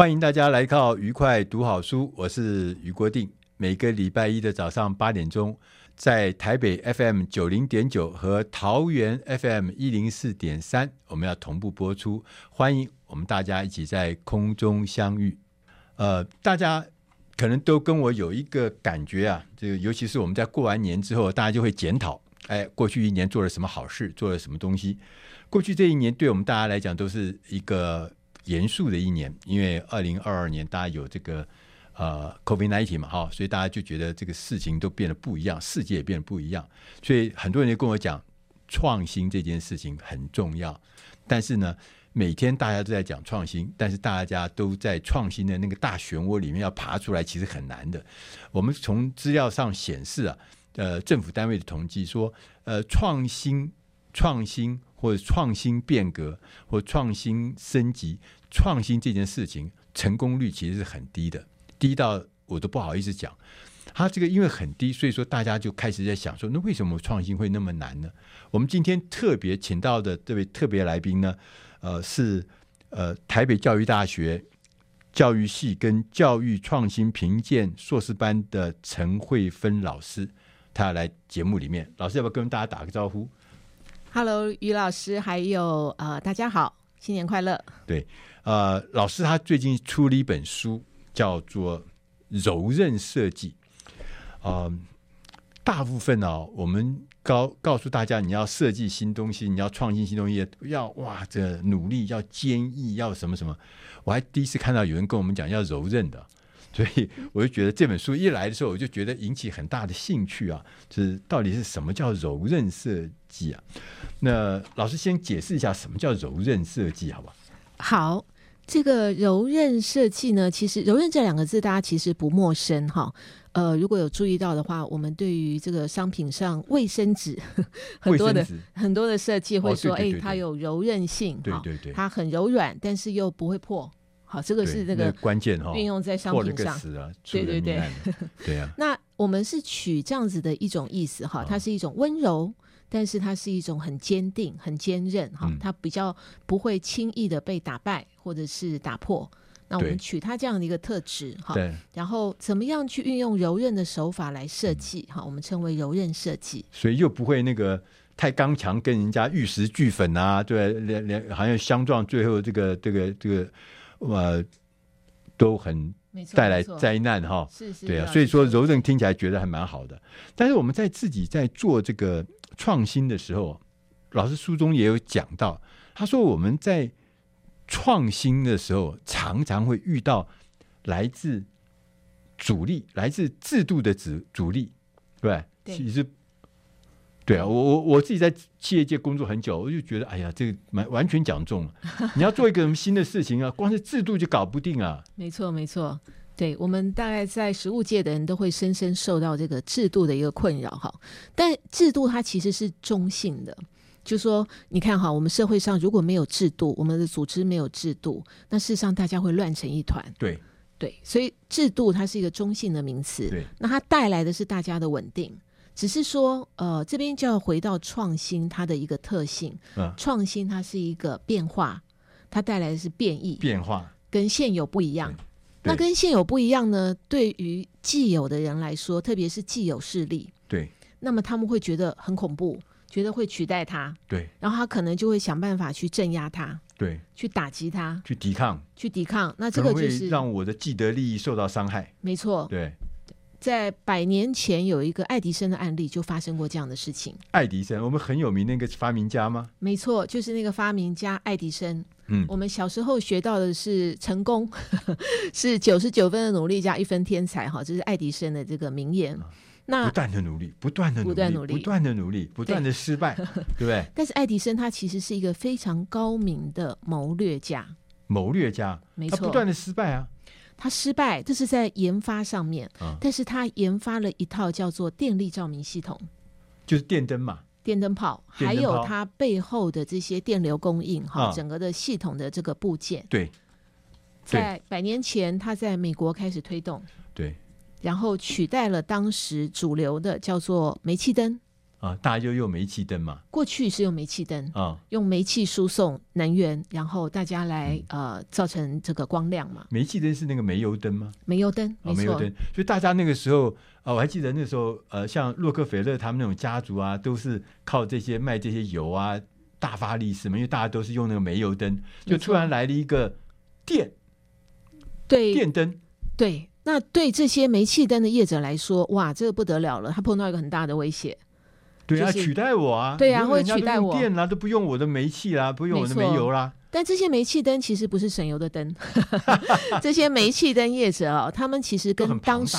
欢迎大家来到愉快读好书，我是俞国定。每个礼拜一的早上八点钟，在台北 FM 九零点九和桃园 FM 一零四点三，我们要同步播出。欢迎。我们大家一起在空中相遇，呃，大家可能都跟我有一个感觉啊，这个尤其是我们在过完年之后，大家就会检讨，哎，过去一年做了什么好事，做了什么东西。过去这一年对我们大家来讲都是一个严肃的一年，因为二零二二年大家有这个呃 COVID-19 嘛，哈，所以大家就觉得这个事情都变得不一样，世界也变得不一样，所以很多人就跟我讲，创新这件事情很重要，但是呢。每天大家都在讲创新，但是大家都在创新的那个大漩涡里面要爬出来，其实很难的。我们从资料上显示啊，呃，政府单位的统计说，呃，创新、创新或者创新变革或创新升级、创新这件事情成功率其实是很低的，低到我都不好意思讲。它这个因为很低，所以说大家就开始在想说，那为什么创新会那么难呢？我们今天特别请到的这位特别来宾呢？呃，是呃台北教育大学教育系跟教育创新评鉴硕士班的陈慧芬老师，他要来节目里面，老师要不要跟大家打个招呼？Hello，于老师，还有呃大家好，新年快乐。对，呃，老师他最近出了一本书，叫做《柔韧设计》。呃，大部分哦，我们。告告诉大家，你要设计新东西，你要创新新东西，要哇，这努力要坚毅，要什么什么。我还第一次看到有人跟我们讲要柔韧的，所以我就觉得这本书一来的时候，我就觉得引起很大的兴趣啊。就是到底是什么叫柔韧设计啊？那老师先解释一下什么叫柔韧设计，好不好好？好，这个柔韧设计呢，其实“柔韧”这两个字大家其实不陌生哈。呃，如果有注意到的话，我们对于这个商品上卫生纸很多的很多的设计会说，哎，它有柔韧性，对对对，它很柔软，但是又不会破。好，这个是那个关键哈，运用在商品上，对对对，对啊。那我们是取这样子的一种意思哈，它是一种温柔，但是它是一种很坚定、很坚韧哈，它比较不会轻易的被打败或者是打破。那我们取它这样的一个特质哈，然后怎么样去运用柔韧的手法来设计哈，我们称为柔韧设计。所以又不会那个太刚强，跟人家玉石俱焚啊，对，连连好像相撞，最后这个这个这个呃都很带来灾难哈。是是，对啊，所以说柔韧听起来觉得还蛮好的。但是我们在自己在做这个创新的时候，老师书中也有讲到，他说我们在。创新的时候，常常会遇到来自阻力、来自制度的阻阻力，对，对，其实，对啊，我我我自己在企业界工作很久，我就觉得，哎呀，这个蛮完全讲中了。你要做一个什么新的事情啊，光是制度就搞不定啊。没错，没错，对，我们大概在实物界的人都会深深受到这个制度的一个困扰哈。但制度它其实是中性的。就说你看哈，我们社会上如果没有制度，我们的组织没有制度，那事实上大家会乱成一团。对对，所以制度它是一个中性的名词。对，那它带来的是大家的稳定。只是说，呃，这边就要回到创新它的一个特性。嗯，创新它是一个变化，它带来的是变异。变化跟现有不一样。那跟现有不一样呢？对于既有的人来说，特别是既有势力。对。那么他们会觉得很恐怖，觉得会取代他，对，然后他可能就会想办法去镇压他，对，去打击他，去抵抗，去抵抗。那这个就是让我的既得利益受到伤害。没错，对，在百年前有一个爱迪生的案例，就发生过这样的事情。爱迪生，我们很有名那个发明家吗？没错，就是那个发明家爱迪生。嗯，我们小时候学到的是成功 是九十九分的努力加一分天才，哈，这是爱迪生的这个名言。嗯那不断的努力，不断的努力，不断努力，不断的努力，不断的失败，对，对不对？但是爱迪生他其实是一个非常高明的谋略家，谋略家，没错，他不断的失败啊，他失败，这是在研发上面，嗯，但是他研发了一套叫做电力照明系统，就是电灯嘛，电灯泡，还有它背后的这些电流供应，哈，嗯，整个的系统的这个部件，对，在百年前它在美国开始推动，对。然后取代了当时主流的叫做煤气灯啊，大家就用煤气灯嘛。过去是用煤气灯啊，用煤气输送能源，然后大家来、嗯、呃造成这个光亮嘛。煤气灯是那个煤油灯吗？煤油灯，没错。煤油灯，所以大家那个时候啊、呃，我还记得那时候呃，像洛克菲勒他们那种家族啊，都是靠这些卖这些油啊大发利市嘛，因为大家都是用那个煤油灯，就突然来了一个电，对，电灯，对。那对这些煤气灯的业者来说，哇，这个不得了了，他碰到一个很大的威胁。对啊，取代我啊！对啊，会取代我。电啦，都不用我的煤气啦，不用我的煤油啦。但这些煤气灯其实不是省油的灯，这些煤气灯业者啊，他们其实跟当时，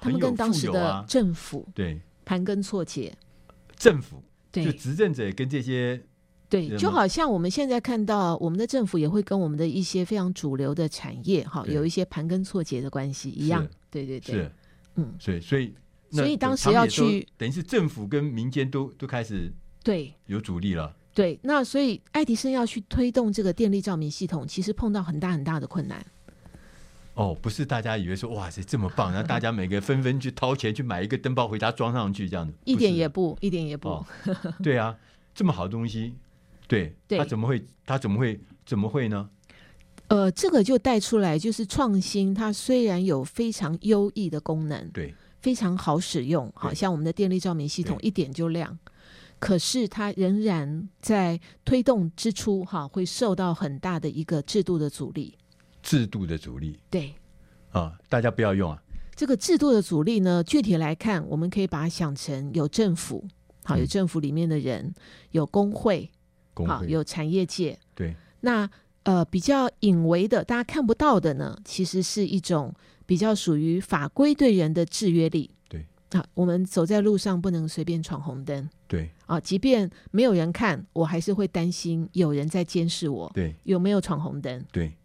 他们跟当时的政府对盘根错节。政府对，就执政者跟这些。对，就好像我们现在看到，我们的政府也会跟我们的一些非常主流的产业，哈，有一些盘根错节的关系一样。对对对，嗯，所以所以所以当时要去，等于是政府跟民间都都开始对有阻力了。对，那所以爱迪生要去推动这个电力照明系统，其实碰到很大很大的困难。哦，不是大家以为说哇塞这么棒，然后大家每个纷纷去掏钱去买一个灯泡回家装上去这样的，一点也不，一点也不。哦、对啊，这么好的东西。对，对，他怎么会？他怎么会？怎么会呢？呃，这个就带出来，就是创新。它虽然有非常优异的功能，对，非常好使用，好像我们的电力照明系统一点就亮。可是它仍然在推动之初，哈，会受到很大的一个制度的阻力。制度的阻力，对，啊，大家不要用啊。这个制度的阻力呢，具体来看，我们可以把它想成有政府，好，有政府里面的人，嗯、有工会。好，有产业界。对，那呃比较隐微的，大家看不到的呢，其实是一种比较属于法规对人的制约力。对啊，我们走在路上不能随便闯红灯。对啊，即便没有人看，我还是会担心有人在监视我。对，有没有闯红灯？对。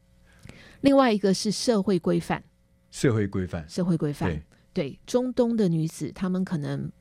另外一个是社会规范。社会规范。社会规范。对，对，中东的女子，她们可能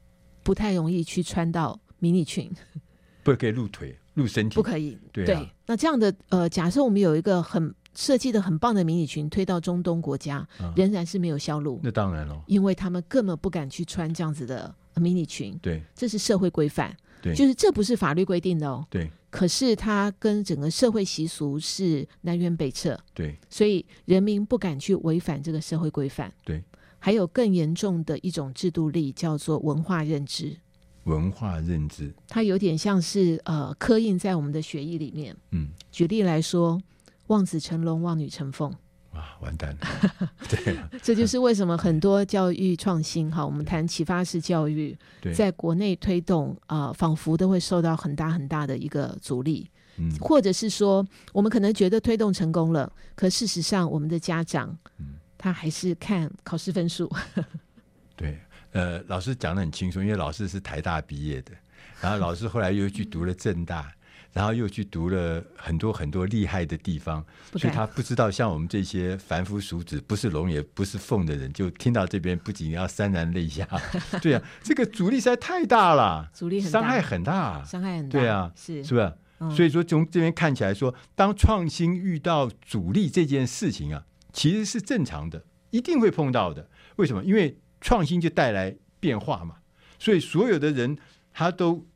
不太容易去穿到迷你裙，不可以露腿。露身体不可以，对，啊、对。那这样的呃，假设我们有一个很设计的很棒的迷你裙推到中东国家，啊、仍然是没有销路。那当然了，因为他们根本不敢去穿这样子的迷你裙。对，这是社会规范。对，就是这不是法律规定的哦。对。可是它跟整个社会习俗是南辕北辙。对。所以人民不敢去违反这个社会规范。对。还有更严重的一种制度力，叫做文化认知。文化认知，它有点像是呃刻印在我们的血液里面。嗯，举例来说，望子成龙，望女成凤。哇，完蛋了！对，这就是为什么很多教育创新哈，我们谈启发式教育，在国内推动啊、呃，仿佛都会受到很大很大的一个阻力。嗯，或者是说，我们可能觉得推动成功了，可事实上，我们的家长，嗯，他还是看考试分数。对。呃，老师讲的很轻松，因为老师是台大毕业的，然后老师后来又去读了政大，然后又去读了很多很多厉害的地方，所以他不知道像我们这些凡夫俗子，不是龙也不是凤的人，就听到这边不仅要潸然泪下。对啊，这个阻力实在太大了，阻力很大，伤害很大，伤害很大。对啊，是是不是？嗯，所以说从这边看起来说，当创新遇到阻力这件事情啊，其实是正常的，一定会碰到的。为什么？因为创新就带来变化嘛，所以所有的人他都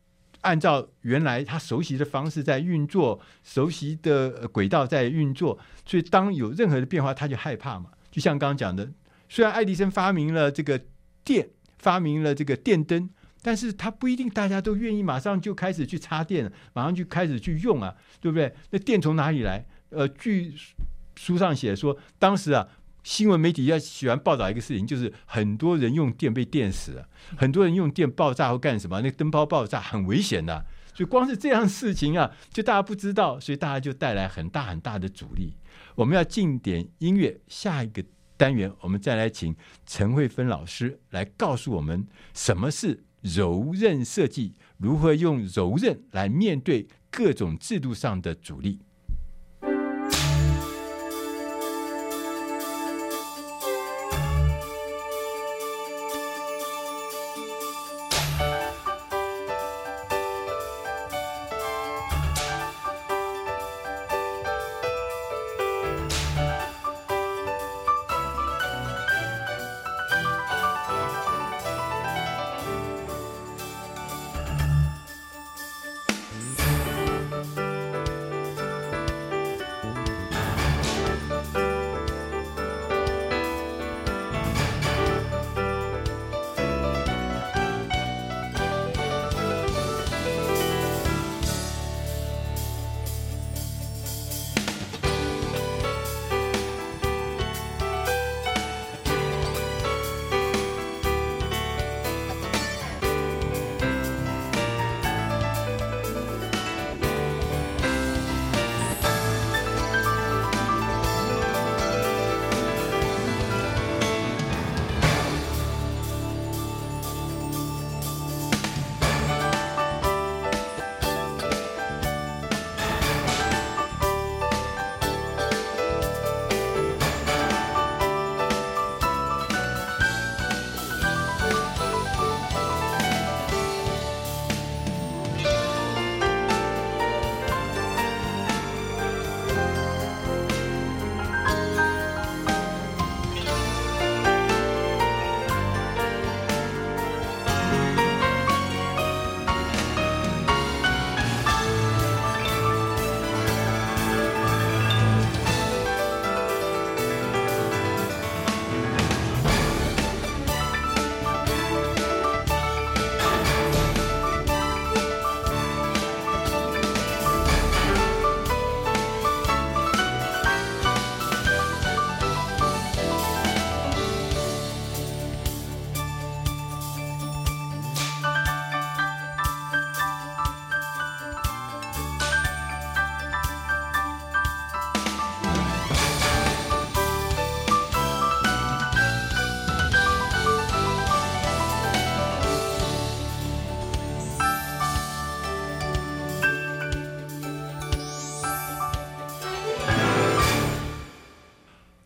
按照原来他熟悉的方式在运作，熟悉的轨道在运作，所以当有任何的变化，他就害怕嘛。就像刚刚讲的，虽然爱迪生发明了这个电，发明了这个电灯，但是他不一定大家都愿意马上就开始去插电，马上就开始去用啊，对不对？那电从哪里来？呃，据书上写说，当时啊，新闻媒体要喜欢报道一个事情，就是很多人用电被电死了，很多人用电爆炸或干什么，那个灯泡爆炸很危险的。所以光是这样事情啊，就大家不知道，所以大家就带来很大很大的阻力。我们要进点音乐，下一个单元我们再来请陈慧芬老师来告诉我们什么是柔韧设计，如何用柔韧来面对各种制度上的阻力。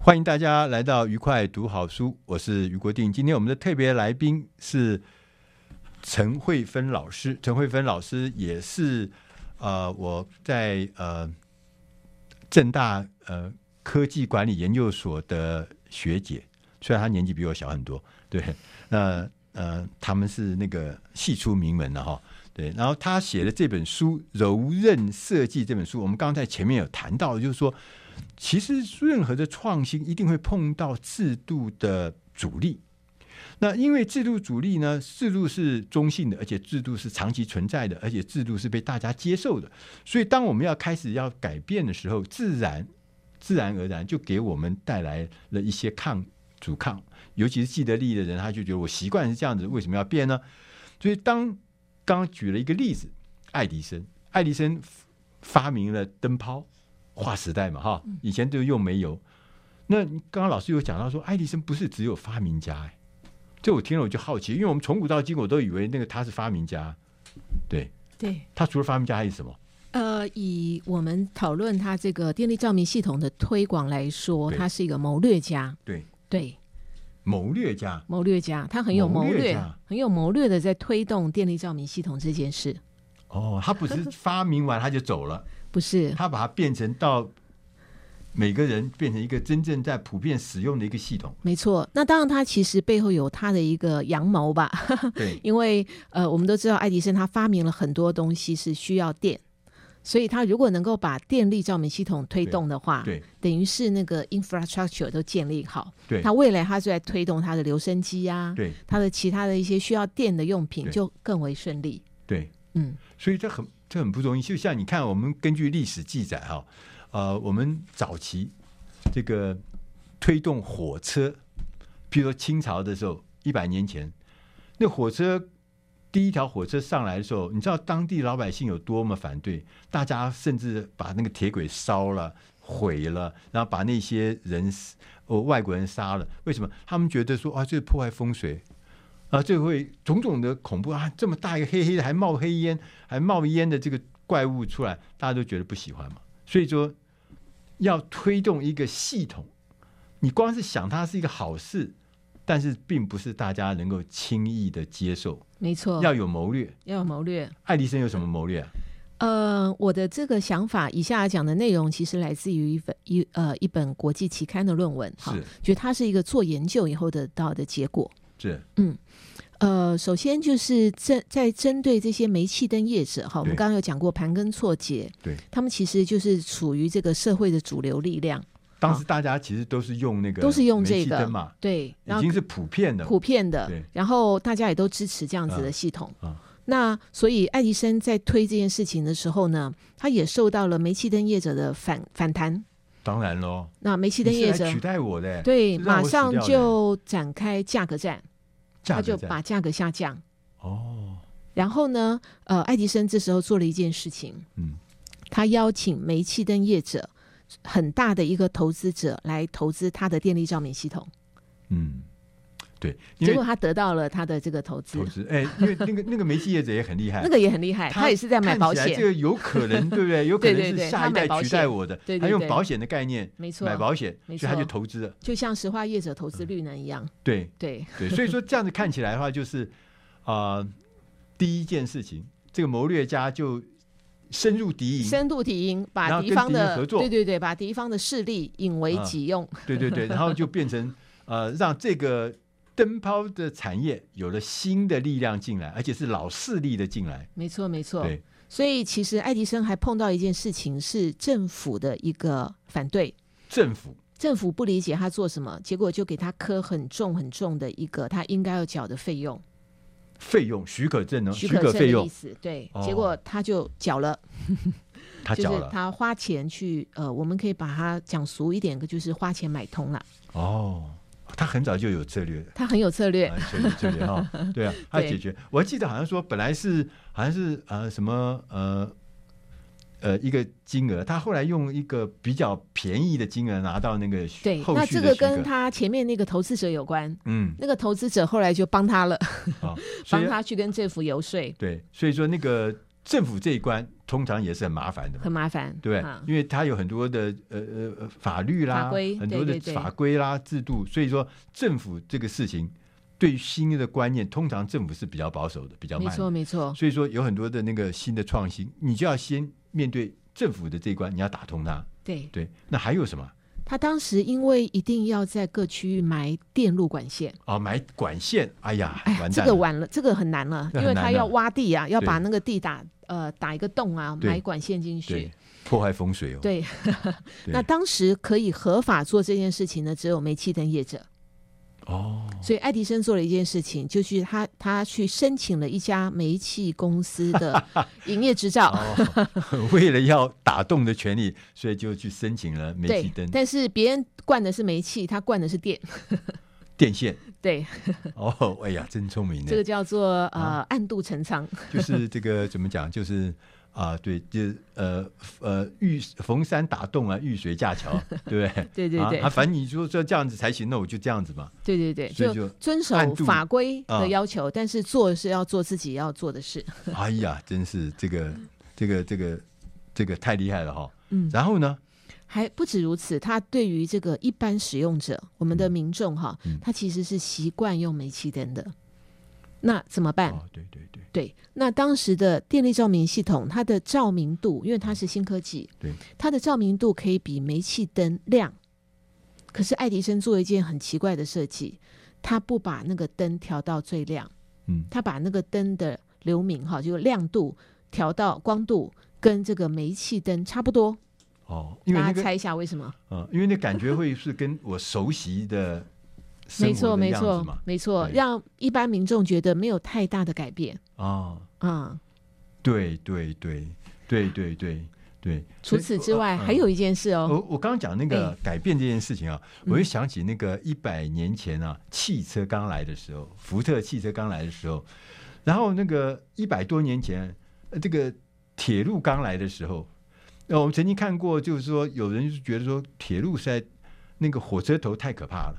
欢迎大家来到愉快读好书，我是于国定。今天我们的特别来宾是陈慧芬老师。陈慧芬老师也是呃我在呃正大呃科技管理研究所的学姐，虽然她年纪比我小很多，对，那呃他们是那个系出名门的哈，对。然后他写的这本书《柔韧设计》这本书，我们刚才前面有谈到，就是说。其实任何的创新一定会碰到制度的阻力。那因为制度阻力呢，制度是中性的，而且制度是长期存在的，而且制度是被大家接受的。所以当我们要开始要改变的时候，自然自然而然就给我们带来了一些抗阻抗。尤其是既得利益的人，他就觉得我习惯是这样子，为什么要变呢？所以当刚举了一个例子，爱迪生，爱迪生发明了灯泡。划时代嘛，哈，以前就用煤油。那刚刚老师有讲到说，爱迪生不是只有发明家，哎，这我听了我就好奇，因为我们从古到今我都以为那个他是发明家，对，对，他除了发明家还是什么？呃，以我们讨论他这个电力照明系统的推广来说，他是一个谋略家，对。对，谋略家，谋略家，他很有谋略，很有谋略的在推动电力照明系统这件事。哦，他不是发明完他就走了。不是，他把它变成到每个人变成一个真正在普遍使用的一个系统。没错，那当然，他其实背后有他的一个羊毛吧。对，因为呃，我们都知道爱迪生他发明了很多东西是需要电，所以他如果能够把电力照明系统推动的话，对，等于是那个 infrastructure 都建立好，对，他未来他就在推动他的留声机啊，对，他的其他的一些需要电的用品就更为顺利。对，嗯，所以这很这很不容易。就像你看，我们根据历史记载哈，呃，我们早期这个推动火车，譬如说清朝的时候，一百年前，那火车。第一条火车上来的时候，你知道当地老百姓有多么反对？大家甚至把那个铁轨烧了、毁了，然后把那些人哦外国人杀了。为什么？他们觉得说啊，这是破坏风水啊，这会种种的恐怖啊，这么大一个黑黑的还冒黑烟、还冒烟的这个怪物出来，大家都觉得不喜欢嘛。所以说，要推动一个系统，你光是想它是一个好事。但是并不是大家能够轻易的接受，没错，要有谋略，要有谋略。爱迪生有什么谋略啊？呃，我的这个想法，以下讲的内容其实来自于一本一呃一本国际期刊的论文，哈，觉得它是一个做研究以后得到的结果。是，嗯，呃，首先就是针在针对这些煤气灯业者，哈，我们刚刚有讲过盘根错节，对，他们其实就是处于这个社会的主流力量。当时大家其实都是用那个都是用这个嘛，对，已经是普遍的，普遍的。对，然后大家也都支持这样子的系统。啊，那所以爱迪生在推这件事情的时候呢，他也受到了煤气灯业者的反反弹。当然喽，那煤气灯业者取代我的，对，马上就展开价格战，他就把价格下降。哦，然后呢，呃，爱迪生这时候做了一件事情，嗯，他邀请煤气灯业者。很大的一个投资者来投资他的电力照明系统，嗯，对，结果他得到了他的这个投资。投资，哎，因为那个 那个煤气业者也很厉害，那个也很厉害，他也是在买保险。这个有可能，对不对？有可能是 下一代取代我的，他用保险的概念，没错，买保险，所以他就投资了，就像石化业者投资绿能一样。对。对。对，所以说这样子看起来的话，就是啊，第一件事情，这个谋略家就。深入敌营，深度敌营，把敌方的合作，对对对，把敌方的势力引为己用，啊、对对对，然后就变成呃，让这个灯泡的产业有了新的力量进来，而且是老势力的进来。没错没错，对，所以其实爱迪生还碰到一件事情，是政府的一个反对，政府。政府不理解他做什么，结果就给他磕很重很重的一个他应该要缴的费用。费用许可证呢？许可费用。意思，对，哦、结果他就缴了，他缴了，就是他花钱去，呃，我们可以把它讲俗一点，就是花钱买通了。哦，他很早就有策略，他很有策略，策略策略哈，对啊，他解决。我还记得好像说，本来是好像是呃什么呃。呃，一个金额，他后来用一个比较便宜的金额拿到那个对，那这个跟他前面那个投资者有关，嗯，那个投资者后来就帮他了，哦、帮他去跟政府游说，对，所以说那个政府这一关通常也是很麻烦的，很麻烦，对，嗯、因为它有很多的呃呃法律啦，法规，很多的法规啦制度，所以说政府这个事情对于新的观念，通常政府是比较保守的，比较慢的，没错没错，所以说有很多的那个新的创新，你就要先面对。政府的这一关你要打通它，对。对，那还有什么？他当时因为一定要在各区域埋电路管线。哦，埋管线，哎呀，哎呀，这个完了，这个很，难了因为他要挖地啊，要把那个地打呃打一个洞啊，埋管线进去，破坏风水哦。对，那当时可以合法做这件事情的只有煤气灯业者。哦，所以爱迪生做了一件事情，就是他他去申请了一家煤气公司的营业执照，哦，为了要打洞的权利，所以就去申请了煤气灯。但是别人灌的是煤气，他灌的是电，电线。对，哦，哎呀，真聪明呢。这个叫做呃、啊、暗度陈仓，就是这个怎么讲，就是。啊，对，就是呃呃，遇逢山打洞啊，遇水架桥，对不对？对对对。啊，反正你说这这样子才行，那我就这样子嘛。对对对，就，就遵守法规的要求，啊，但是做是要做自己要做的事。哎呀，真是这个这个这个这个太厉害了哈。嗯。然后呢？还不止如此，他对于这个一般使用者，我们的民众哈，嗯，他其实是习惯用煤气灯的。那怎么办？哦，对对对，对。那当时的电力照明系统，它的照明度，因为它是新科技，对，它的照明度可以比煤气灯亮。可是爱迪生做一件很奇怪的设计，他不把那个灯调到最亮，嗯，他把那个灯的流明哈，就是亮度调到光度跟这个煤气灯差不多。哦，因为、那个、大家猜一下为什么？嗯，因为那感觉会是跟我熟悉的没错，没错，没错，让一般民众觉得没有太大的改变。哦，嗯，对对对对对对对。除此之外，还有一件事哦。我我刚刚讲那个改变这件事情啊，我就想起那个一百年前啊，汽车刚来的时候，福特汽车刚来的时候，然后那个一百多年前，这个铁路刚来的时候。那我们曾经看过，就是说有人就觉得说铁路在那个火车头太可怕了，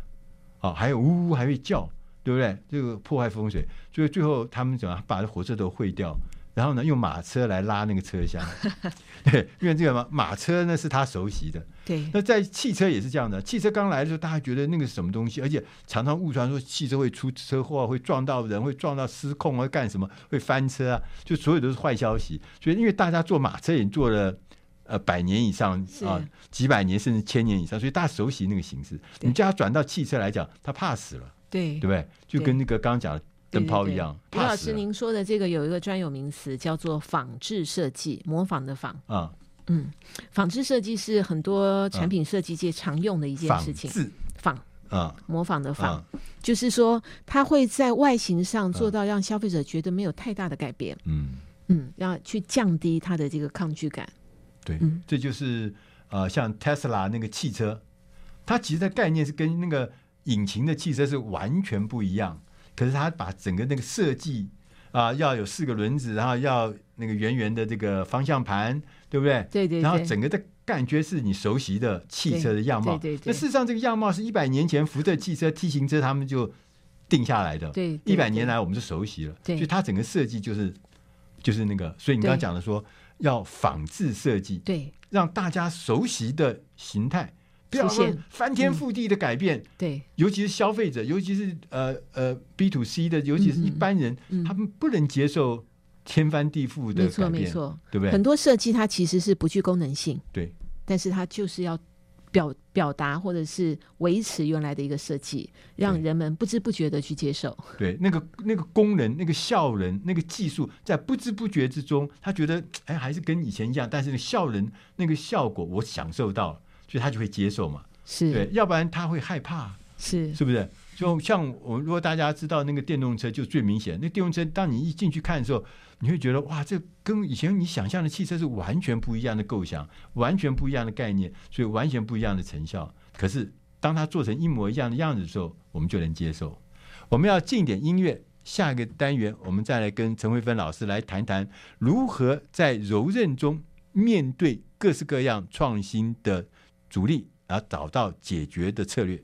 啊，还有呜呜还会叫，对不对？这个破坏风水，所以最后他们怎么把这火车头毁掉，然后呢用马车来拉那个车厢，对，因为这个马马车呢是他熟悉的，对。那在汽车也是这样的，汽车刚来的时候，大家觉得那个是什么东西，而且常常误传说汽车会出车祸，会撞到人，会撞到失控，会干什么，会翻车啊，就所有都是坏消息。所以因为大家坐马车也坐了。呃，百年以上啊，几百年甚至千年以上，所以大家熟悉那个形式。你叫他转到汽车来讲，他怕死了，对对不对？就跟那个刚刚讲的灯泡一样。吴老师，您说的这个有一个专有名词叫做仿制设计，模仿的仿啊，嗯，仿制设计是很多产品设计界常用的一件事情。仿啊，模仿的仿，就是说它会在外形上做到让消费者觉得没有太大的改变。嗯嗯，要去降低它的这个抗拒感。对，这就是呃，像 Tesla 那个汽车，它其实的概念是跟那个引擎的汽车是完全不一样。可是它把整个那个设计啊、呃，要有四个轮子，然后要那个圆圆的这个方向盘，对不对？对对。然后整个的感觉是你熟悉的汽车的样貌。对对。那事实上，这个样貌是一百年前福特汽车 T 型车他们就定下来的。对。一百年来我们就熟悉了。对。所以它整个设计就是就是那个，所以你刚刚讲的说。要仿制设计，对，让大家熟悉的形态，不要说翻天覆地的改变，嗯、对，尤其是消费者，尤其是呃呃 B to C 的，尤其是一般人，他们不能接受天翻地覆的改变，没错，没错，对不对？很多设计它其实是不具功能性，对，但是它就是要。表表达或者是维持原来的一个设计，让人们不知不觉的去接受。对，那个那个功能、那个笑人、那个技术，在不知不觉之中，他觉得哎，还是跟以前一样。但是那个效能、那个效果，我享受到了，所以他就会接受嘛。是对，要不然他会害怕。是，是不是？就像我，如果大家知道那个电动车，就最明显。那电动车，当你一进去看的时候，你会觉得哇，这跟以前你想象的汽车是完全不一样的构想，完全不一样的概念，所以完全不一样的成效。可是，当它做成一模一样的样子的时候，我们就能接受。我们要进点音乐，下一个单元我们再来跟陈慧芬老师来谈谈如何在柔韧中面对各式各样创新的阻力，而找到解决的策略。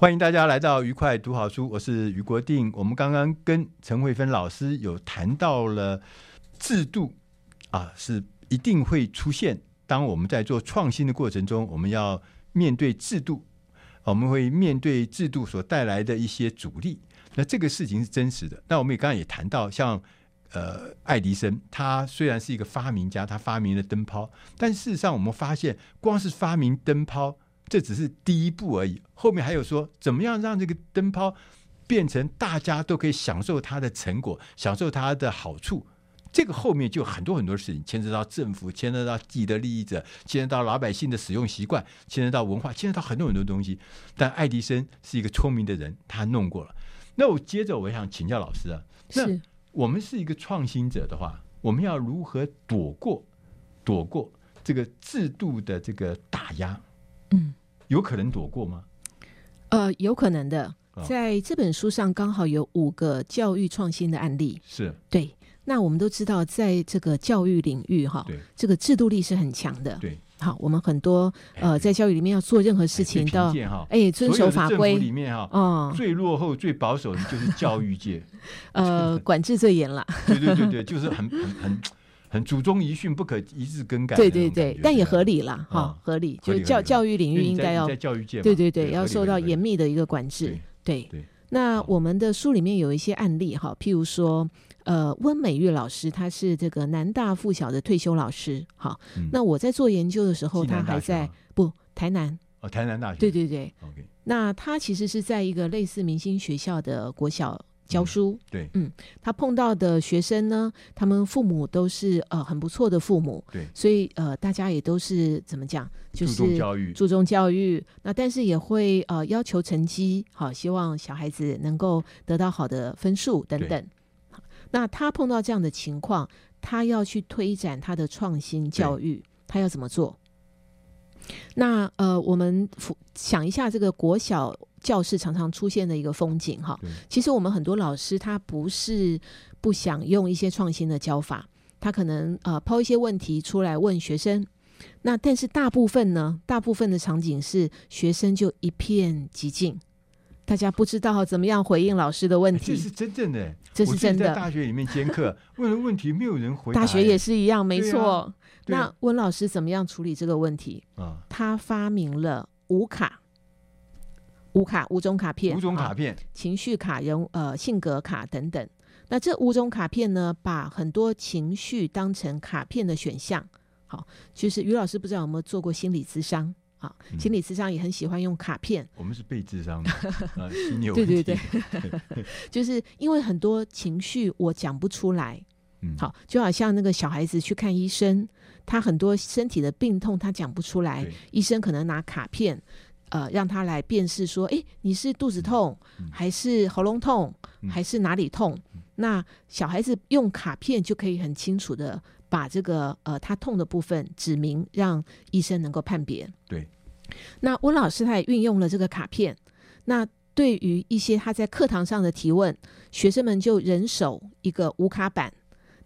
欢迎大家来到愉快读好书，我是于国定。我们刚刚跟陈慧芬老师有谈到了制度啊，是一定会出现。当我们在做创新的过程中，我们要面对制度，我们会面对制度所带来的一些阻力。那这个事情是真实的。那我们也刚刚也谈到，像呃爱迪生，他虽然是一个发明家，他发明了灯泡，但事实上我们发现，光是发明灯泡。这只是第一步而已，后面还有说怎么样让这个灯泡变成大家都可以享受它的成果，享受它的好处。这个后面就很多很多事情，牵扯到政府，牵扯到既得利益者，牵扯到老百姓的使用习惯，牵扯到文化，牵扯到很多很多东西。但爱迪生是一个聪明的人，他弄过了。那我接着我想请教老师啊，那我们是一个创新者的话，我们要如何躲过躲过这个制度的这个打压？嗯。有可能躲过吗？呃，有可能的。在这本书上刚好有五个教育创新的案例。是对。那我们都知道，在这个教育领域，哈，这个制度力是很强的。对。好，我们很多呃，在教育里面要做任何事情都哎遵守法规。里面哈，嗯，最落后、最保守的就是教育界。呃，管制最严了。对对对对，就是很很很。很祖宗遗训不可一日更改，对对对，但也合理了哈、哦，合理。就教教育领域应该要在教育界，对对对，要受到严密的一个管制。对，那我们的书里面有一些案例哈，譬如说，呃，温美玉老师，他是这个南大附小的退休老师。好，嗯、那我在做研究的时候，他还在不台南哦，台南大学。对对对，OK。那他其实是在一个类似明星学校的国小。教书，嗯，对，嗯，他碰到的学生呢，他们父母都是呃很不错的父母，对，所以呃大家也都是怎么讲，就是注重教育，注重教育，那但是也会呃要求成绩，好，希望小孩子能够得到好的分数等等。那他碰到这样的情况，他要去推展他的创新教育，他要怎么做？那呃，我们想一下这个国小。教室常常出现的一个风景哈，其实我们很多老师他不是不想用一些创新的教法，他可能呃抛一些问题出来问学生，那但是大部分呢，大部分的场景是学生就一片寂静，大家不知道怎么样回应老师的问题。这是真正的，这是真的。在大学里面兼课问了问题，没有人回答。大学也是一样，没错。那温老师怎么样处理这个问题？啊，他发明了五卡。五卡五种卡片，五种卡片，情绪卡、人呃性格卡等等。那这五种卡片呢，把很多情绪当成卡片的选项。好，就是于老师不知道有没有做过心理咨商啊？心理咨商也很喜欢用卡片。我们是被智商的，啊、对对对，就是因为很多情绪我讲不出来。嗯，好，就好像那个小孩子去看医生，他很多身体的病痛他讲不出来，医生可能拿卡片。呃，让他来辨识说，哎，你是肚子痛，还是喉咙痛，还是哪里痛？那小孩子用卡片就可以很清楚的把这个呃他痛的部分指明，让医生能够判别。对。那温老师他也运用了这个卡片。那对于一些他在课堂上的提问，学生们就人手一个无卡板。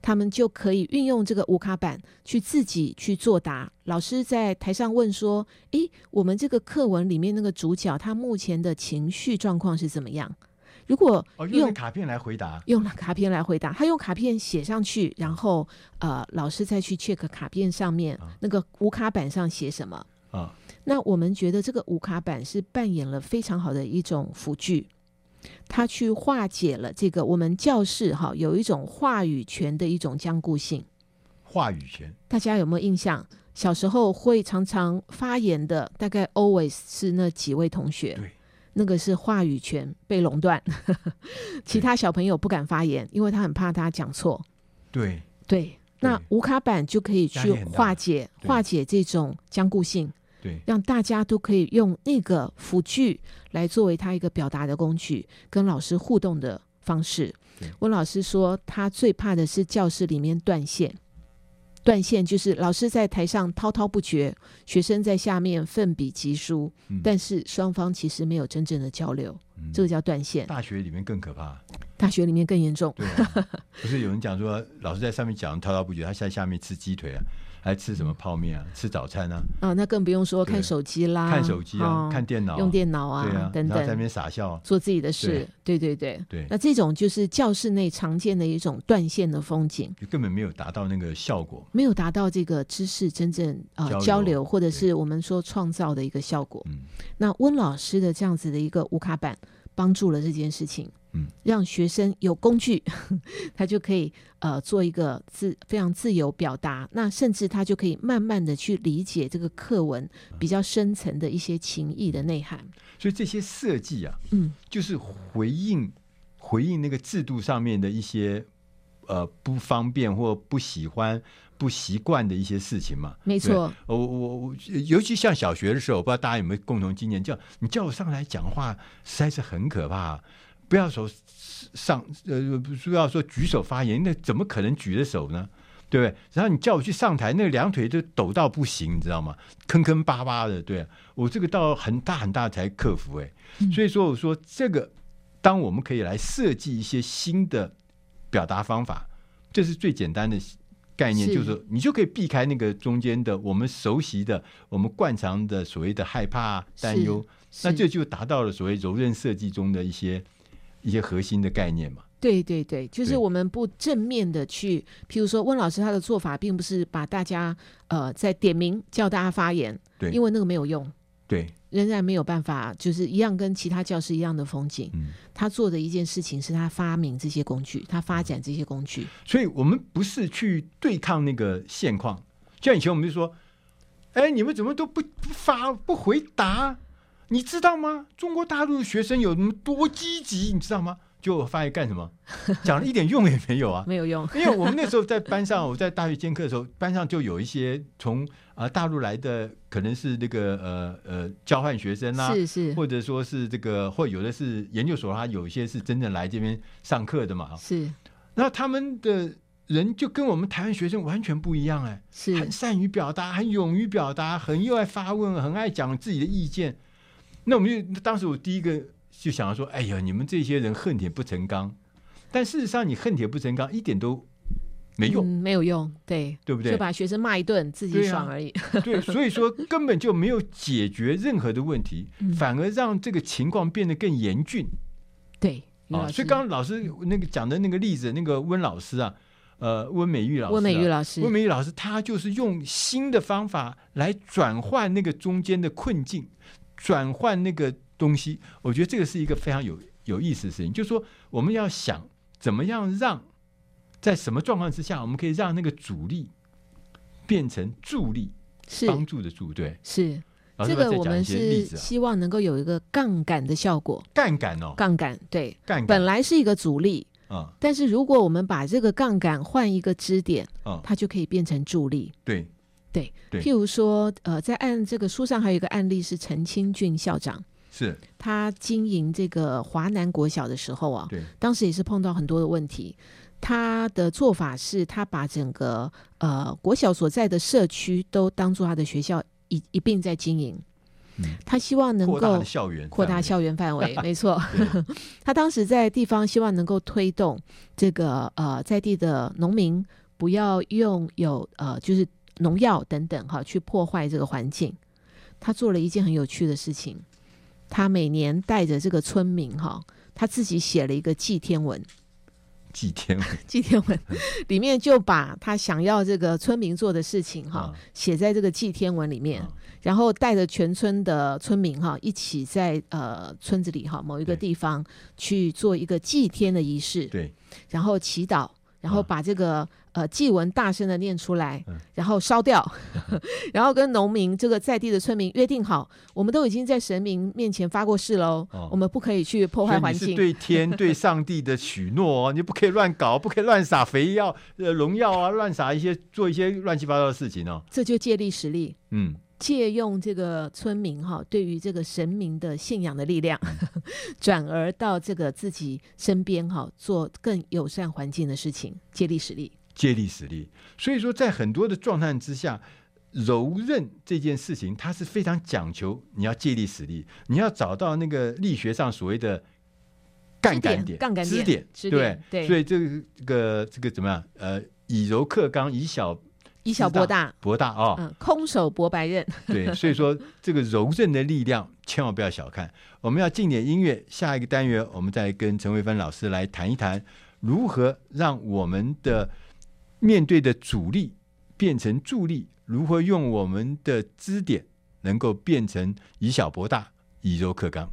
他们就可以运用这个无卡板去自己去作答。老师在台上问说：“诶，我们这个课文里面那个主角他目前的情绪状况是怎么样？”如果用，用卡片来回答，用了卡片来回答，他用卡片写上去，然后呃，老师再去 check 卡片上面那个无卡板上写什么啊？那我们觉得这个无卡板是扮演了非常好的一种辅具。他去化解了这个我们教室哈有一种话语权的一种僵固性。话语权，大家有没有印象？小时候会常常发言的，大概 always 是那几位同学。对，那个是话语权被垄断，其他小朋友不敢发言，因为他很怕他讲错。对对，那无卡板就可以去化解化解这种僵固性。对，让大家都可以用那个辅具来作为他一个表达的工具，跟老师互动的方式。温老师说，他最怕的是教室里面断线。断线就是老师在台上滔滔不绝，学生在下面奋笔疾书，嗯、但是双方其实没有真正的交流，嗯、这个叫断线。大学里面更可怕，大学里面更严重。对、啊，不是有人讲说，老师在上面讲滔滔不绝，他在下面吃鸡腿啊。还吃什么泡面啊？吃早餐啊？啊，那更不用说看手机啦，看手机啊，看电脑，用电脑啊，对啊，等等，在那边傻笑，做自己的事。对对对对。那这种就是教室内常见的一种断线的风景，根本没有达到那个效果，没有达到这个知识真正啊交流，或者是我们说创造的一个效果。那温老师的这样子的一个无卡板，帮助了这件事情。嗯，让学生有工具，他就可以呃做一个自非常自由表达。那甚至他就可以慢慢的去理解这个课文比较深层的一些情意的内涵。所以这些设计啊，嗯，就是回应回应那个制度上面的一些呃不方便或不喜欢、不习惯的一些事情嘛。没错，我我我，尤其像小学的时候，我不知道大家有没有共同经验，叫你叫我上来讲话，实在是很可怕。不要说上呃，不要说举手发言，那怎么可能举着手呢？对不对？然后你叫我去上台，那个两腿就抖到不行，你知道吗？坑坑巴巴的。对，我这个到很大很大才克服哎。所以说，我说这个，当我们可以来设计一些新的表达方法，这是最简单的概念，就是你就可以避开那个中间的我们熟悉的、我们惯常的所谓的害怕、担忧，那这就达到了所谓柔韧设计中的一些。一些核心的概念嘛，对对对，就是我们不正面的去，譬如说温老师他的做法，并不是把大家呃在点名叫大家发言，对，因为那个没有用，对，仍然没有办法，就是一样跟其他教师一样的风景。嗯，他做的一件事情是他发明这些工具，他发展这些工具，所以我们不是去对抗那个现况，像以前我们就说，哎，你们怎么都不不发不回答？你知道吗？中国大陆的学生有那么多积极，你知道吗？就发现干什么？讲了一点用也没有啊，没有用。因为我们那时候在班上，我在大学兼课的时候，班上就有一些从啊、呃、大陆来的，可能是那个呃呃交换学生啊，是是，或者说是这个，或有的是研究所，他有一些是真正来这边上课的嘛，是。那他们的人就跟我们台湾学生完全不一样，哎，是很善于表达，很勇于表达，很又爱发问，很爱讲自己的意见。那我们就当时我第一个就想要说，哎呀，你们这些人恨铁不成钢，但事实上你恨铁不成钢一点都没用，嗯，没有用，对，对不对？就把学生骂一顿，自己爽而已。对啊，对，所以说根本就没有解决任何的问题，嗯，反而让这个情况变得更严峻。对啊，所以刚刚老师那个讲的那个例子，那个温老师啊，呃，温美玉老师啊，温美玉老师，温美玉老师，他就是用新的方法来转换那个中间的困境。转换那个东西，我觉得这个是一个非常有有意思的事情。就是说，我们要想怎么样让在什么状况之下，我们可以让那个阻力变成助力，是。帮助的助，对，是。这个我们是希望能够有一个杠杆的效果。杠杆哦，杠杆对，杠杆。本来是一个阻力啊，嗯，但是如果我们把这个杠杆换一个支点，嗯，它就可以变成助力。对。对，譬如说，呃，在案这个书上还有一个案例是陈清俊校长，是他经营这个华南国小的时候啊，对，当时也是碰到很多的问题。他的做法是他把整个呃国小所在的社区都当做他的学校一一并在经营，嗯，他希望能够扩大校园，扩大校园范围，没错。他当时在地方希望能够推动这个呃在地的农民不要用有呃就是。农药等等哈，去破坏这个环境。他做了一件很有趣的事情，他每年带着这个村民哈，他自己写了一个祭天文。祭天文，祭天文里面就把他想要这个村民做的事情哈，写在这个祭天文里面，然后带着全村的村民哈，一起在呃村子里哈某一个地方去做一个祭天的仪式。对，然后祈祷。然后把这个呃祭文大声的念出来，然后烧掉，然后跟农民这个在地的村民约定好，我们都已经在神明面前发过誓喽，哦、我们不可以去破坏环境。是对天对上帝的许诺哦，你不可以乱搞，不可以乱撒肥药、呃农药啊，乱撒一些做一些乱七八糟的事情哦。这就借力使力，嗯，借用这个村民哈对于这个神明的信仰的力量，转而到这个自己身边哈做更友善环境的事情，借力使力，借力使力。所以说，在很多的状态之下，柔韧这件事情，它是非常讲求你要借力使力，你要找到那个力学上所谓的杠杆点、杠杆点、支点，支点对对。所以这个这个这个怎么样？呃，以柔克刚，以小。以小博大，博大哦，嗯，空手博白刃。对，所以说这个柔韧的力量千万不要小看。我们要进点音乐，下一个单元我们再跟陈慧芬老师来谈一谈，如何让我们的面对的阻力变成助力，如何用我们的支点能够变成以小博大，以柔克刚。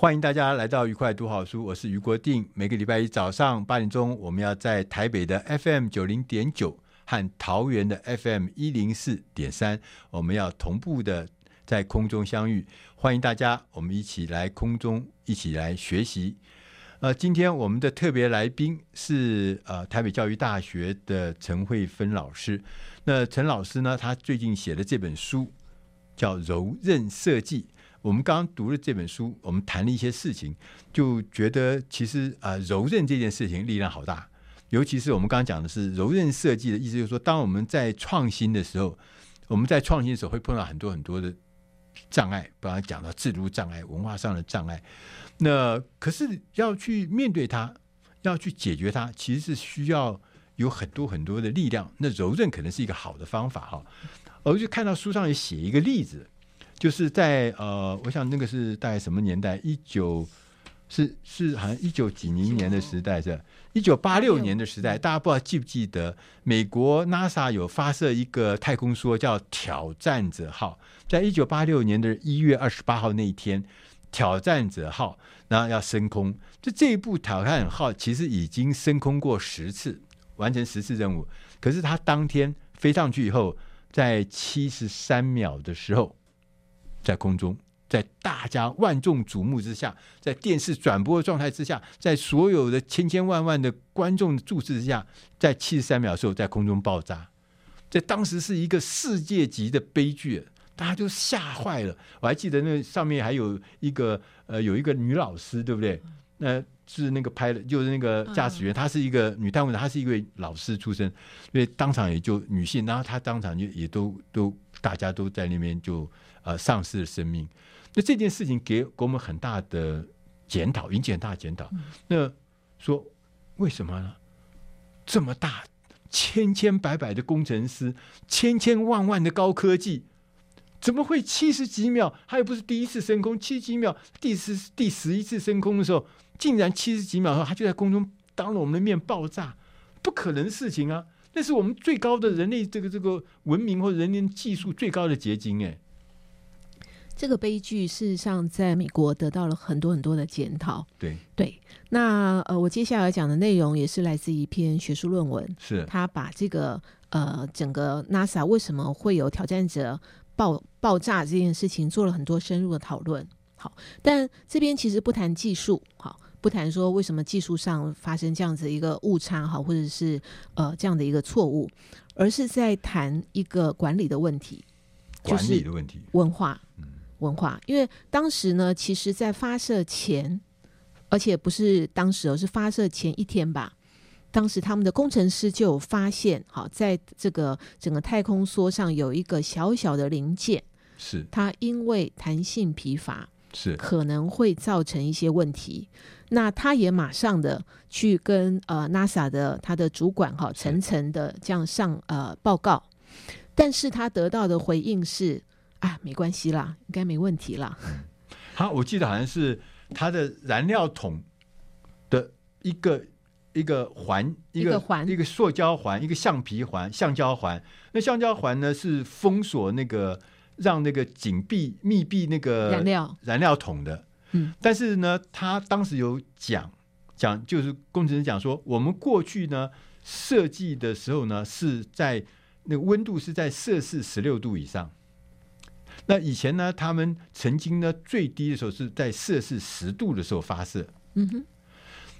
欢迎大家来到愉快读好书，我是于国定。每个礼拜一早上八点钟，我们要在台北的 FM 九零点九和桃园的 FM 一零四点三，我们要同步的在空中相遇。欢迎大家，我们一起来空中一起来学习。呃，今天我们的特别来宾是呃台北教育大学的陈慧芬老师。那陈老师呢，他最近写的这本书叫《柔韧设计》。我们刚刚读了这本书，我们谈了一些事情，就觉得其实啊、呃，柔韧这件事情力量好大。尤其是我们刚刚讲的是柔韧设计的意思，就是说，当我们在创新的时候，我们在创新的时候会碰到很多很多的障碍，刚刚讲到制度障碍、文化上的障碍。那可是要去面对它，要去解决它，其实是需要有很多很多的力量。那柔韧可能是一个好的方法哈。我就看到书上也写一个例子，就是在呃，我想那个是大概什么年代？一九是是好像一九几零年的时代是。一九八六年的时代，大家不知道记不记得，美国 NASA 有发射一个太空梭叫挑战者号，在一九八六年的一月二十八号那一天，挑战者号然后要升空。就这一部挑战号其实已经升空过十次，完成十次任务。可是它当天飞上去以后，在七十三秒的时候，在空中。在大家万众瞩目之下，在电视转播的状态之下，在所有的千千万万的观众的注视之下，在七十三秒的时候在空中爆炸，在当时是一个世界级的悲剧，大家就吓坏了。我还记得那上面还有一个呃，有一个女老师，对不对？那是那个拍的，就是那个驾驶员，她是一个女探员，她是一位老师出身，所以当场也就女性，然后她当场就也都都大家都在那边就呃丧失了生命。那这件事情给给我们很大的检讨，引起很大的检讨。那说为什么呢？这么大千千百百的工程师，千千万万的高科技，怎么会七十几秒？他又不是第一次升空，七十几秒，第十第十一次升空的时候，竟然七十几秒后，他就在空中当着我们的面爆炸，不可能的事情啊！那是我们最高的人类这个这个文明或者人类技术最高的结晶，哎。这个悲剧事实上在美国得到了很多很多的检讨。对对，那呃，我接下来讲的内容也是来自一篇学术论文，是他把这个呃整个 NASA 为什么会有挑战者爆爆炸这件事情做了很多深入的讨论。好，但这边其实不谈技术，好，不谈说为什么技术上发生这样子一个误差，好，或者是呃这样的一个错误，而是在谈一个管理的问题，管理的问题，文化。嗯文化，因为当时呢，其实，在发射前，而且不是当时，而是发射前一天吧。当时他们的工程师就有发现，好，在这个整个太空梭上有一个小小的零件，是它因为弹性疲乏，是可能会造成一些问题。那他也马上的去跟呃 NASA 的他的主管哈层层的这样上呃报告，但是他得到的回应是。啊，没关系啦，应该没问题啦。好，我记得好像是它的燃料桶的一个一个环，一个环，一个塑胶环，一个橡皮环，橡胶环。那橡胶环呢是封锁那个，让那个紧闭密闭那个燃料燃料桶的。嗯，但是呢，他当时有讲讲，就是工程师讲说，我们过去呢设计的时候呢是在那个温度是在摄氏十六度以上。那以前呢，他们曾经呢最低的时候是在摄氏十度的时候发射。嗯哼，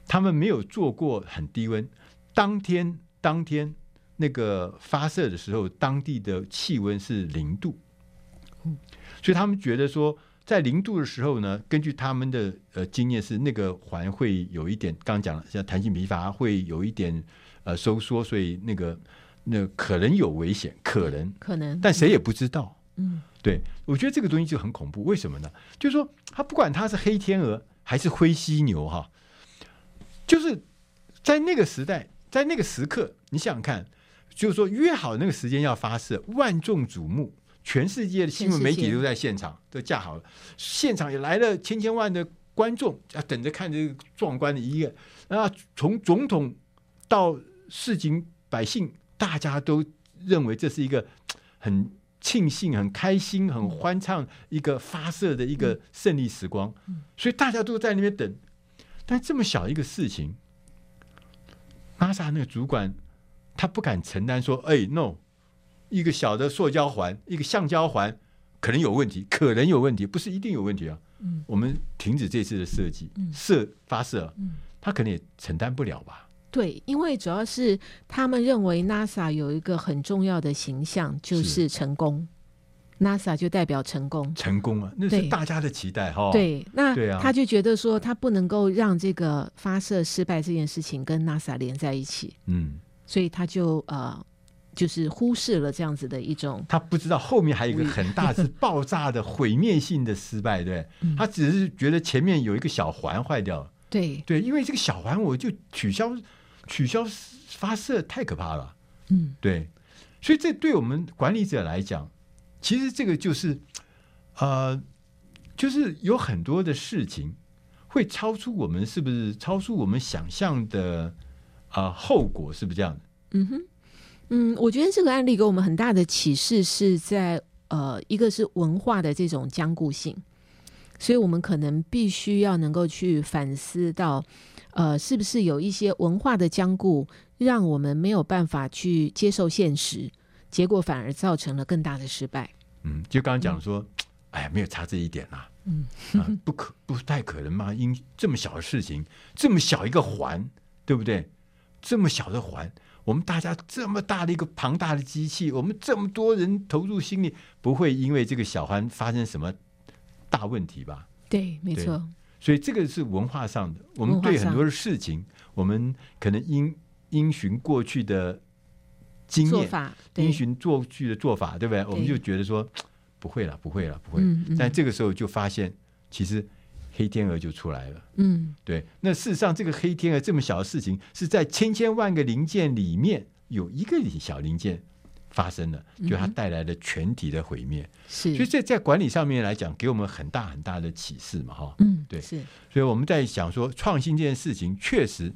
他们没有做过很低温。当天当天那个发射的时候，当地的气温是零度。嗯，所以他们觉得说，在零度的时候呢，根据他们的呃经验是那个环会有一点，刚刚讲了像弹性疲乏，会有一点呃收缩，所以那个那可能有危险，可能可能，但谁也不知道。嗯。对，我觉得这个东西就很恐怖。为什么呢？就是说，他不管他是黑天鹅还是灰犀牛，哈，就是在那个时代，在那个时刻，你想想看，就是说约好那个时间要发射，万众瞩目，全世界的新闻媒体都在现场，都架好了，现场也来了千千万的观众，要等着看这个壮观的一页。然后从总统到市井百姓，大家都认为这是一个很。庆幸、很开心、很欢畅，一个发射的一个胜利时光，所以大家都在那边等。但这么小一个事情，NASA 那个主管他不敢承担说：“哎，no，一个小的塑胶环，一个橡胶环可能有问题，可能有问题，不是一定有问题啊。”我们停止这次的设计，设发射。他可能也承担不了吧？对，因为主要是他们认为 NASA 有一个很重要的形象，就是成功。NASA 就代表成功，成功啊，那是大家的期待哈。对，那对啊，他就觉得说，他不能够让这个发射失败这件事情跟 NASA 连在一起。嗯，所以他就呃，就是忽视了这样子的一种。他不知道后面还有一个很大是爆炸的毁灭性的失败，对，他只是觉得前面有一个小环坏掉了。对对，因为这个小环我就取消取消发射，太可怕了。嗯，对，所以这对我们管理者来讲。其实这个就是，呃，就是有很多的事情会超出我们，是不是超出我们想象的啊、呃？后果是不是这样的？嗯哼，嗯，我觉得这个案例给我们很大的启示是在呃，一个是文化的这种僵固性，所以我们可能必须要能够去反思到，呃，是不是有一些文化的僵固，让我们没有办法去接受现实。结果反而造成了更大的失败。嗯，就刚刚讲说，嗯、哎呀，没有差这一点啊，嗯，啊、不可不太可能嘛，因这么小的事情，这么小一个环，对不对？这么小的环，我们大家这么大的一个庞大的机器，我们这么多人投入心力，不会因为这个小环发生什么大问题吧？对，没错。所以这个是文化上的，我们对很多的事情，我们可能因因循过去的。经验，因循过去的做法，对不对？我们就觉得说不会了，不会了，不会。嗯嗯、但这个时候就发现，其实黑天鹅就出来了。嗯，对。那事实上，这个黑天鹅这么小的事情，是在千千万个零件里面有一个小零件发生了，就它带来了全体的毁灭。是、嗯，所以这在管理上面来讲，给我们很大很大的启示嘛，哈。嗯，对。是。所以我们在想说，创新这件事情确实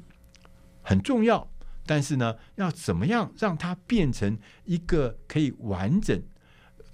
很重要。但是呢，要怎么样让它变成一个可以完整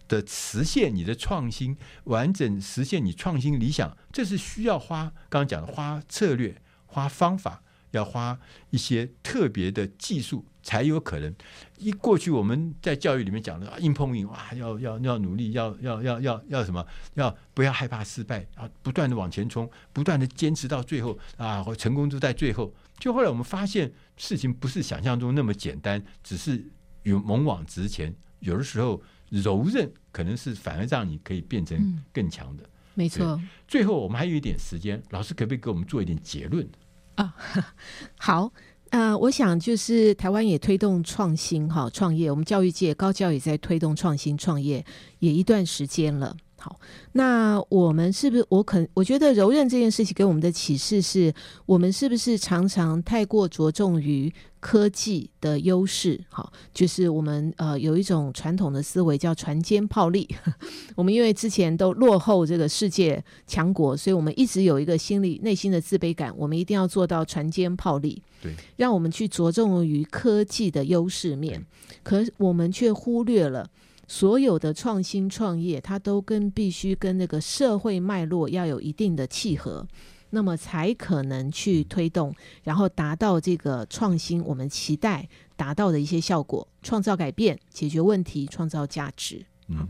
的实现你的创新，完整实现你创新理想，这是需要花刚刚讲的花策略、花方法，要花一些特别的技术才有可能。一过去我们在教育里面讲的硬碰硬，哇，要要要努力，要要要要要什么？要不要害怕失败？啊，不断的往前冲，不断的坚持到最后啊，成功就在最后。就后来我们发现，事情不是想象中那么简单，只是有勇往直前。有的时候柔韧可能是反而让你可以变成更强的。嗯、没错。最后我们还有一点时间，老师可不可以给我们做一点结论啊？好，啊，我想就是台湾也推动创新哈创业，我们教育界高教也在推动创新创业也一段时间了。好，那我们是不是我肯？我觉得柔韧这件事情给我们的启示是，我们是不是常常太过着重于科技的优势？好，就是我们呃有一种传统的思维叫船坚炮利。我们因为之前都落后这个世界强国，所以我们一直有一个心理内心的自卑感。我们一定要做到船坚炮利，对，让我们去着重于科技的优势面，可是我们却忽略了。所有的创新创业，它都跟必须跟那个社会脉络要有一定的契合，那么才可能去推动，然后达到这个创新我们期待达到的一些效果，创造改变，解决问题，创造价值。嗯，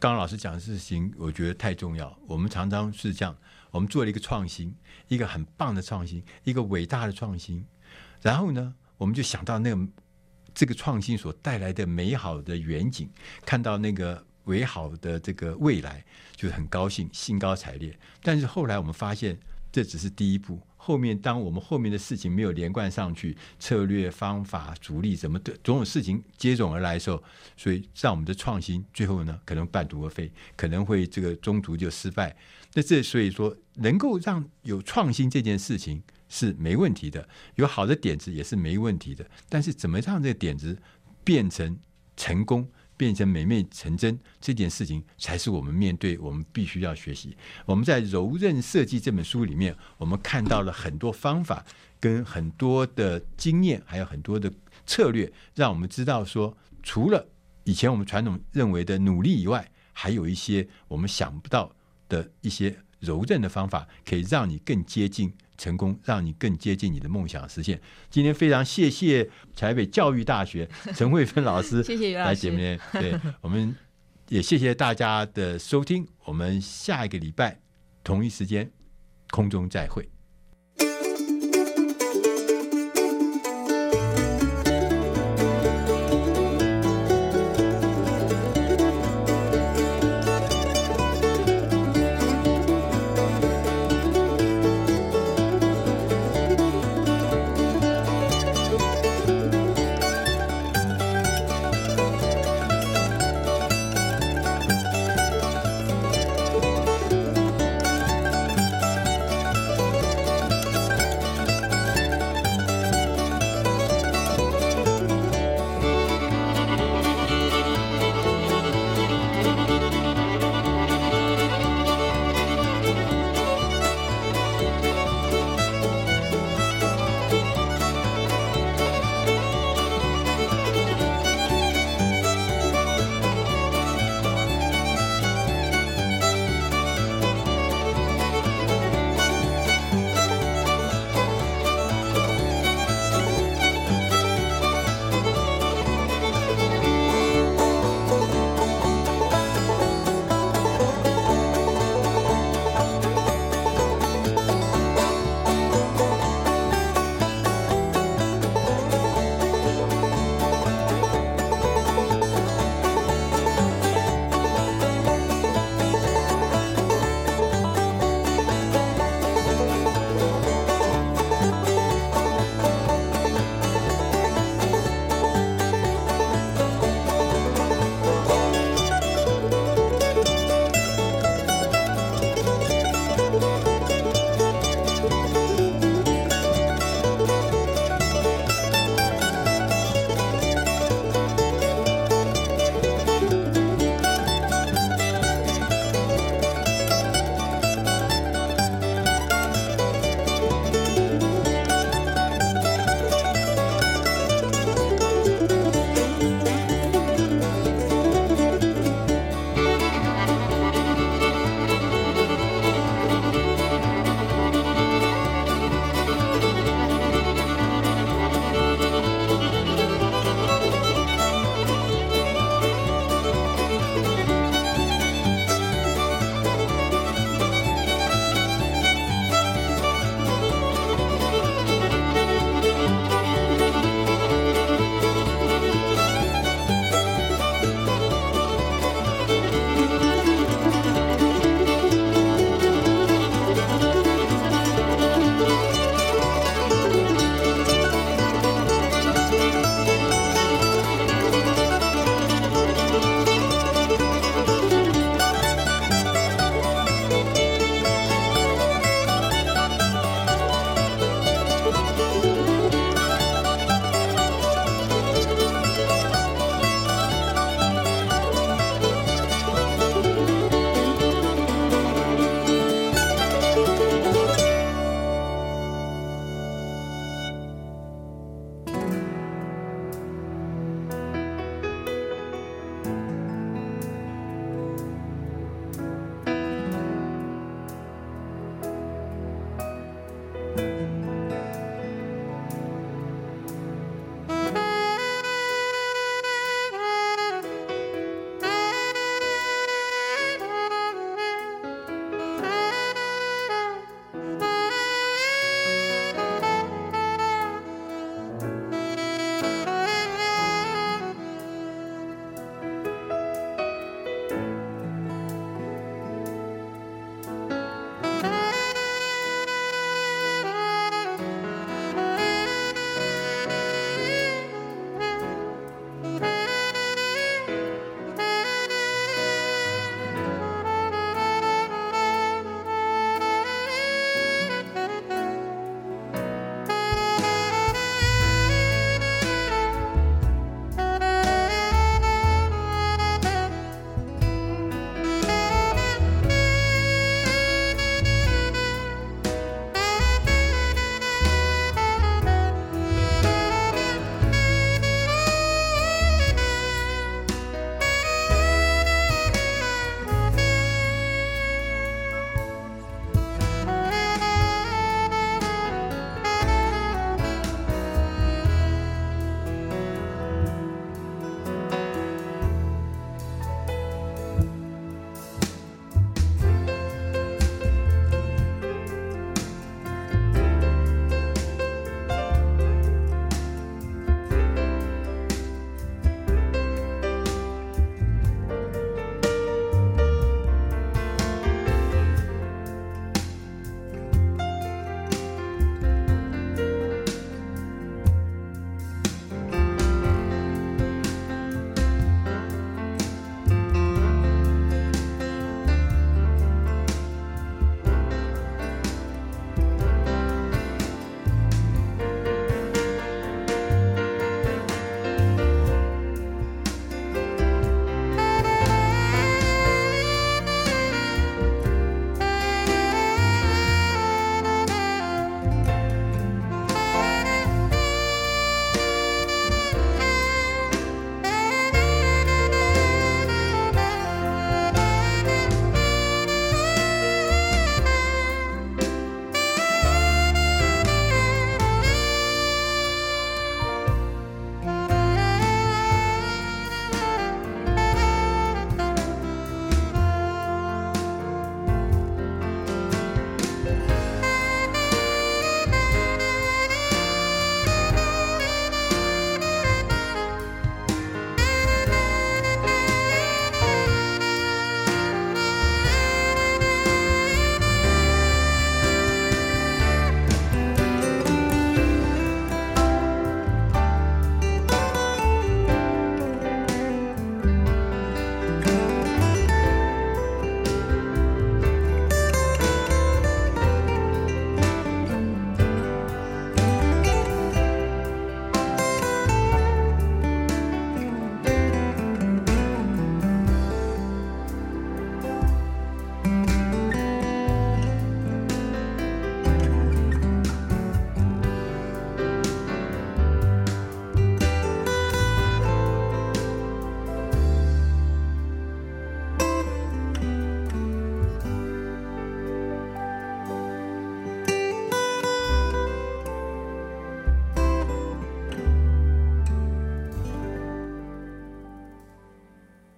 刚刚老师讲的事情，我觉得太重要。我们常常是这样，我们做了一个创新，一个很棒的创新，一个伟大的创新，然后呢，我们就想到那个。这个创新所带来的美好的远景，看到那个美好的这个未来，就很高兴，兴高采烈。但是后来我们发现，这只是第一步。后面当我们后面的事情没有连贯上去，策略、方法、主力什么的种种事情接踵而来的时候，所以让我们的创新最后呢，可能半途而废，可能会这个中途就失败。那这所以说，能够让有创新这件事情。是没问题的，有好的点子也是没问题的。但是怎么让这个点子变成成功，变成美梦成真，这件事情才是我们面对我们必须要学习。我们在《柔韧设计》这本书里面，我们看到了很多方法，跟很多的经验，还有很多的策略，让我们知道说，除了以前我们传统认为的努力以外，还有一些我们想不到的一些柔韧的方法，可以让你更接近。成功，让你更接近你的梦想实现。今天非常谢谢台北教育大学 陈慧芬老师，谢谢来节目。对，我们也谢谢大家的收听。我们下一个礼拜同一时间空中再会。